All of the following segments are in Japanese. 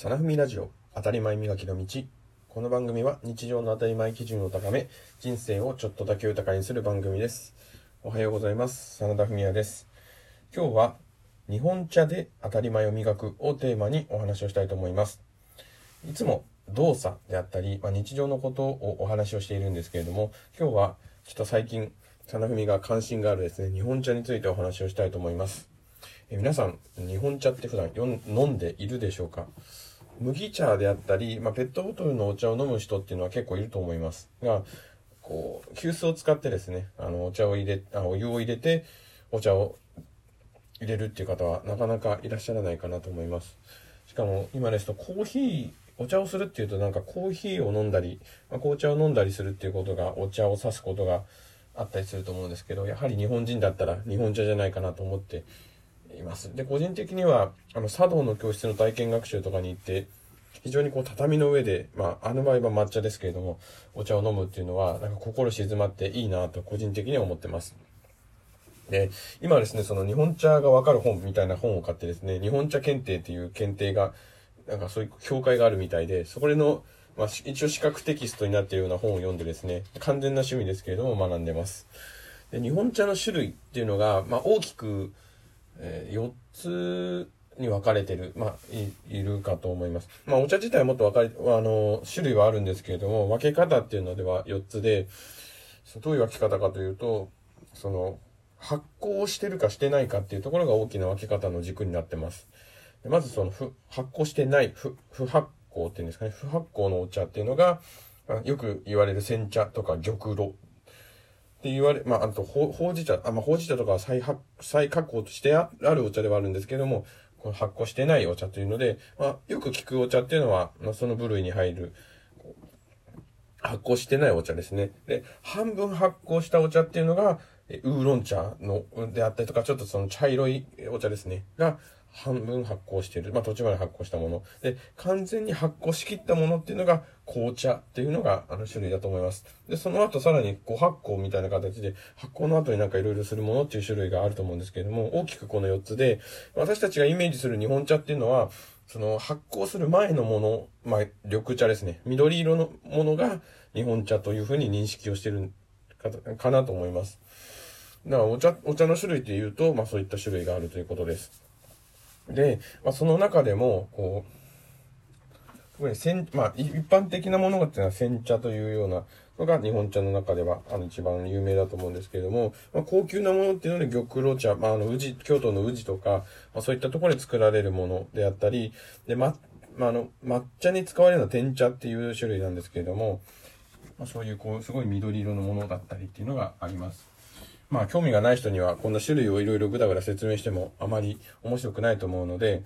サナフミラジオ当たり前磨きの道。この番組は日常の当たり前基準を高め人生をちょっとだけ豊かにする番組です。おはようございます。真田文也です。今日は日本茶で当たり前を磨くをテーマにお話をしたいと思います。いつも動作であったり、まあ、日常のことをお話をしているんですけれども今日はちょっと最近真田文が関心があるですね日本茶についてお話をしたいと思います。え皆さん日本茶って普段飲んでいるでしょうか？麦茶であったり、まあ、ペットボトルのお茶を飲む人っていうのは結構いると思いますが、こう、急須を使ってですね、あの、お茶を入れ、あお湯を入れて、お茶を入れるっていう方はなかなかいらっしゃらないかなと思います。しかも今ですとコーヒー、お茶をするっていうとなんかコーヒーを飲んだり、まあ、紅茶を飲んだりするっていうことが、お茶を指すことがあったりすると思うんですけど、やはり日本人だったら日本茶じゃないかなと思っています。で、個人的には、あの、茶道の教室の体験学習とかに行って、非常にこう畳の上で、まあ、あの場合は抹茶ですけれども、お茶を飲むっていうのは、なんか心静まっていいなと個人的には思ってます。で、今ですね、その日本茶がわかる本みたいな本を買ってですね、日本茶検定っていう検定が、なんかそういう協会があるみたいで、そこでの、まあ、一応資格テキストになっているような本を読んでですね、完全な趣味ですけれども学んでます。で日本茶の種類っていうのが、まあ、大きく、えー、4つに分かれてる、まあ、い、いるかと思います。まあ、お茶自体はもっと分かり、あの、種類はあるんですけれども、分け方っていうのでは4つで、どういう分け方かというと、その、発酵してるかしてないかっていうところが大きな分け方の軸になってます。まずその、発酵してない、不、不発酵っていうんですかね、不発酵のお茶っていうのが、よく言われる煎茶とか玉露って言われ、まあ、あと、ほうじ茶、あ、まあ、ほうじ茶とかは再発、再加工としてあるお茶ではあるんですけども、この発酵してないお茶というので、まあ、よく聞くお茶っていうのは、まあ、その部類に入る、発酵してないお茶ですね。で、半分発酵したお茶っていうのが、ウーロン茶の、であったりとか、ちょっとその茶色いお茶ですね。が、半分発酵している。まあ途中まで発酵したもの。で、完全に発酵しきったものっていうのが紅茶っていうのがあの種類だと思います。で、その後さらに5発酵みたいな形で発酵の後になんか色々するものっていう種類があると思うんですけれども、大きくこの4つで、私たちがイメージする日本茶っていうのは、その発酵する前のもの、まあ緑茶ですね。緑色のものが日本茶というふうに認識をしてるかかなと思います。だからお茶、お茶の種類っていうと、まあそういった種類があるということです。で、まあ、その中でも、こう、特に、まあ、一般的なものがっていうのは煎茶というようなのが日本茶の中では、あの、一番有名だと思うんですけれども、まあ、高級なものっていうので、玉露茶、まあ、あの、宇治、京都の宇治とか、まあ、そういったところで作られるものであったり、で、ま、まあ、あの、抹茶に使われるのは天茶っていう種類なんですけれども、まあ、そういう、こう、すごい緑色のものだったりっていうのがあります。まあ興味がない人にはこんな種類をいろいろぐだぐだ説明してもあまり面白くないと思うので、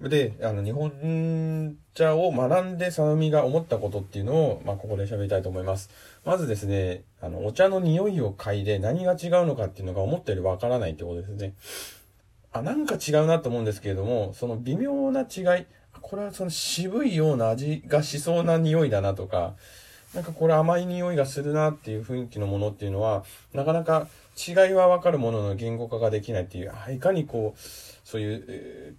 で、あの、日本茶を学んで、さのみが思ったことっていうのを、まあ、ここで喋りたいと思います。まずですね、あの、お茶の匂いを嗅いで何が違うのかっていうのが思ったよりわからないってことですね。あ、なんか違うなと思うんですけれども、その微妙な違い、これはその渋いような味がしそうな匂いだなとか、なんかこれ甘い匂いがするなっていう雰囲気のものっていうのは、なかなか違いはわかるものの言語化ができないっていう、いかにこう、そういう、え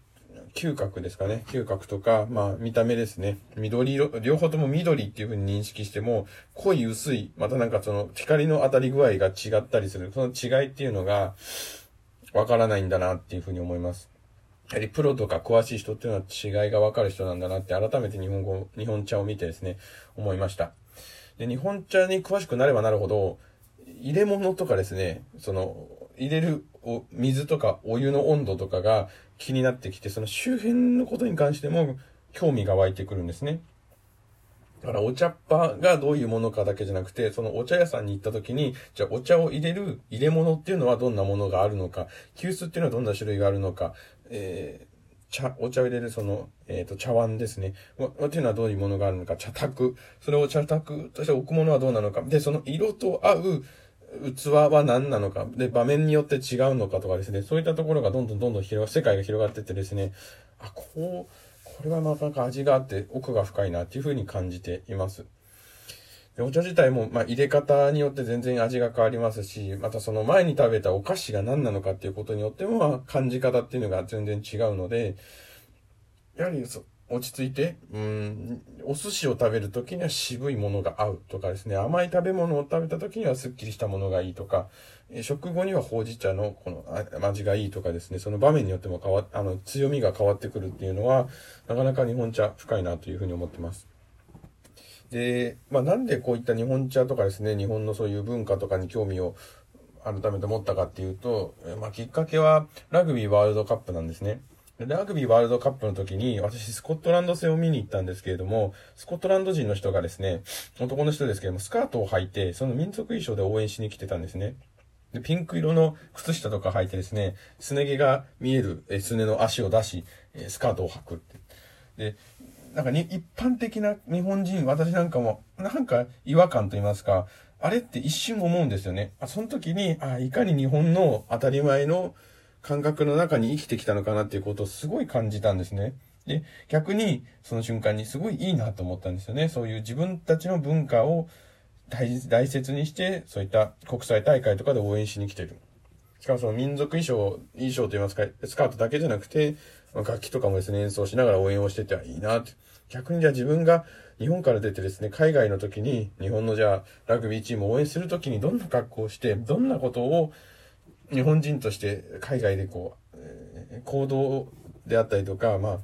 ー、嗅覚ですかね。嗅覚とか、まあ見た目ですね。緑色、両方とも緑っていう風に認識しても、濃い薄い、またなんかその光の当たり具合が違ったりする。その違いっていうのが、わからないんだなっていう風に思います。やはりプロとか詳しい人っていうのは違いがわかる人なんだなって改めて日本語、日本茶を見てですね、思いました。で、日本茶に詳しくなればなるほど、入れ物とかですね、その、入れるお水とかお湯の温度とかが気になってきて、その周辺のことに関しても興味が湧いてくるんですね。だからお茶っ葉がどういうものかだけじゃなくて、そのお茶屋さんに行った時に、じゃあお茶を入れる入れ物っていうのはどんなものがあるのか、急須っていうのはどんな種類があるのか、え茶、お茶を入れるその、えっ、ー、と、茶碗ですね。っていうのはどういうものがあるのか、茶卓。それを茶卓として置くものはどうなのか。で、その色と合う器は何なのか。で、場面によって違うのかとかですね。そういったところがどんどんどんどん広が、世界が広がってってですね。あ、こう、これはなかなか味があって奥が深いなっていうふうに感じています。お茶自体も、まあ、入れ方によって全然味が変わりますし、またその前に食べたお菓子が何なのかっていうことによっても、感じ方っていうのが全然違うので、やはり落ち着いて、うん、お寿司を食べるときには渋いものが合うとかですね、甘い食べ物を食べたときにはすっきりしたものがいいとか、食後にはほうじ茶のこの味がいいとかですね、その場面によっても変わあの、強みが変わってくるっていうのは、なかなか日本茶深いなというふうに思ってます。で、まあなんでこういった日本茶とかですね、日本のそういう文化とかに興味を改めて持ったかっていうと、まあきっかけはラグビーワールドカップなんですね。ラグビーワールドカップの時に、私、スコットランド戦を見に行ったんですけれども、スコットランド人の人がですね、男の人ですけれども、スカートを履いて、その民族衣装で応援しに来てたんですね。で、ピンク色の靴下とか履いてですね、すね毛が見える、え、すねの足を出し、え、スカートを履くって。で、なんかに、一般的な日本人、私なんかも、なんか違和感と言いますか、あれって一瞬思うんですよね。あ、その時に、あ、いかに日本の当たり前の感覚の中に生きてきたのかなっていうことをすごい感じたんですね。で、逆にその瞬間にすごいいいなと思ったんですよね。そういう自分たちの文化を大大切にして、そういった国際大会とかで応援しに来てる。しかもその民族衣装、衣装といいますか、スカートだけじゃなくて、楽器とかもですね、演奏しながら応援をしててはいいなって。逆にじゃあ自分が日本から出てですね、海外の時に、日本のじゃあラグビーチームを応援する時にどんな格好をして、どんなことを日本人として海外でこう、えー、行動であったりとか、まあ、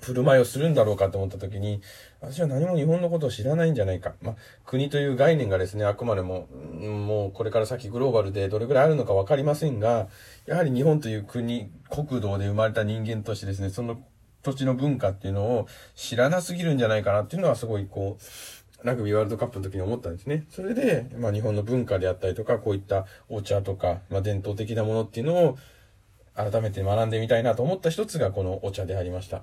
振る舞いをするんだろうかと思った時に、私は何も日本のことを知らないんじゃないか。まあ、国という概念がですね、あくまでも、もうこれから先グローバルでどれぐらいあるのかわかりませんが、やはり日本という国、国土で生まれた人間としてですね、その土地の文化っていうのを知らなすぎるんじゃないかなっていうのはすごいこう、ラグビーワールドカップの時に思ったんですね。それで、まあ日本の文化であったりとか、こういったお茶とか、まあ伝統的なものっていうのを改めて学んでみたいなと思った一つがこのお茶でありました。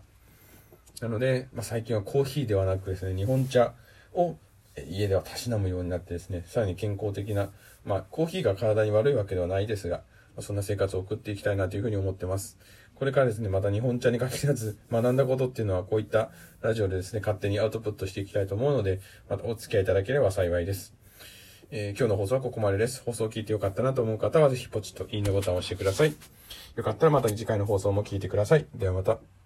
なので、まあ最近はコーヒーではなくですね、日本茶を家ではたしなむようになってですね、さらに健康的な、まあコーヒーが体に悪いわけではないですが、まそんな生活を送っていきたいなというふうに思ってます。これからですね、また日本茶に限らず学んだことっていうのはこういったラジオでですね、勝手にアウトプットしていきたいと思うので、またお付き合いいただければ幸いです。えー、今日の放送はここまでです。放送を聞いてよかったなと思う方はぜひポチッといいねボタンを押してください。よかったらまた次回の放送も聞いてください。ではまた。